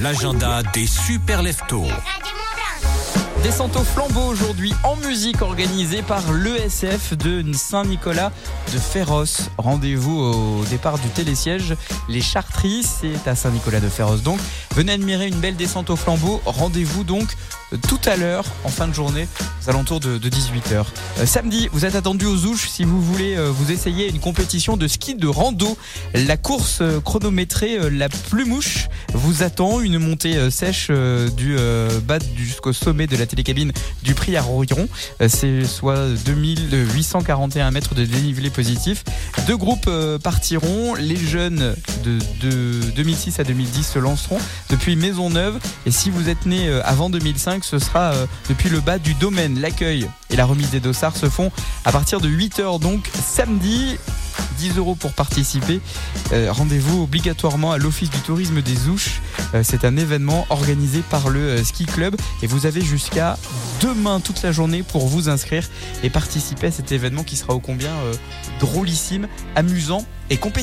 l'agenda des super leftos. Descente au flambeau aujourd'hui en musique organisée par l'ESF de Saint-Nicolas de Féroce. Rendez-vous au départ du télésiège. Les Chartries, c'est à Saint-Nicolas de Féroce donc. Venez admirer une belle descente au flambeau. Rendez-vous donc tout à l'heure, en fin de journée, aux alentours de, 18h. Euh, samedi, vous êtes attendu aux Ouches si vous voulez euh, vous essayer une compétition de ski de rando. La course euh, chronométrée La Plumouche vous attend. Une montée sèche du bas jusqu'au sommet de la télécabine du prix à Roriron. C'est soit 2841 mètres de dénivelé positif. Deux groupes partiront. Les jeunes de, de 2006 à 2010 se lanceront depuis Maisonneuve. Et si vous êtes né avant 2005, ce sera euh, depuis le bas du domaine. L'accueil et la remise des dossards se font à partir de 8h donc samedi. 10 euros pour participer. Euh, rendez-vous obligatoirement à l'Office du tourisme des Ouches. Euh, c'est un événement organisé par le Ski Club et vous avez jusqu'à demain toute la journée pour vous inscrire et participer à cet événement qui sera au combien drôlissime, amusant et compétitif.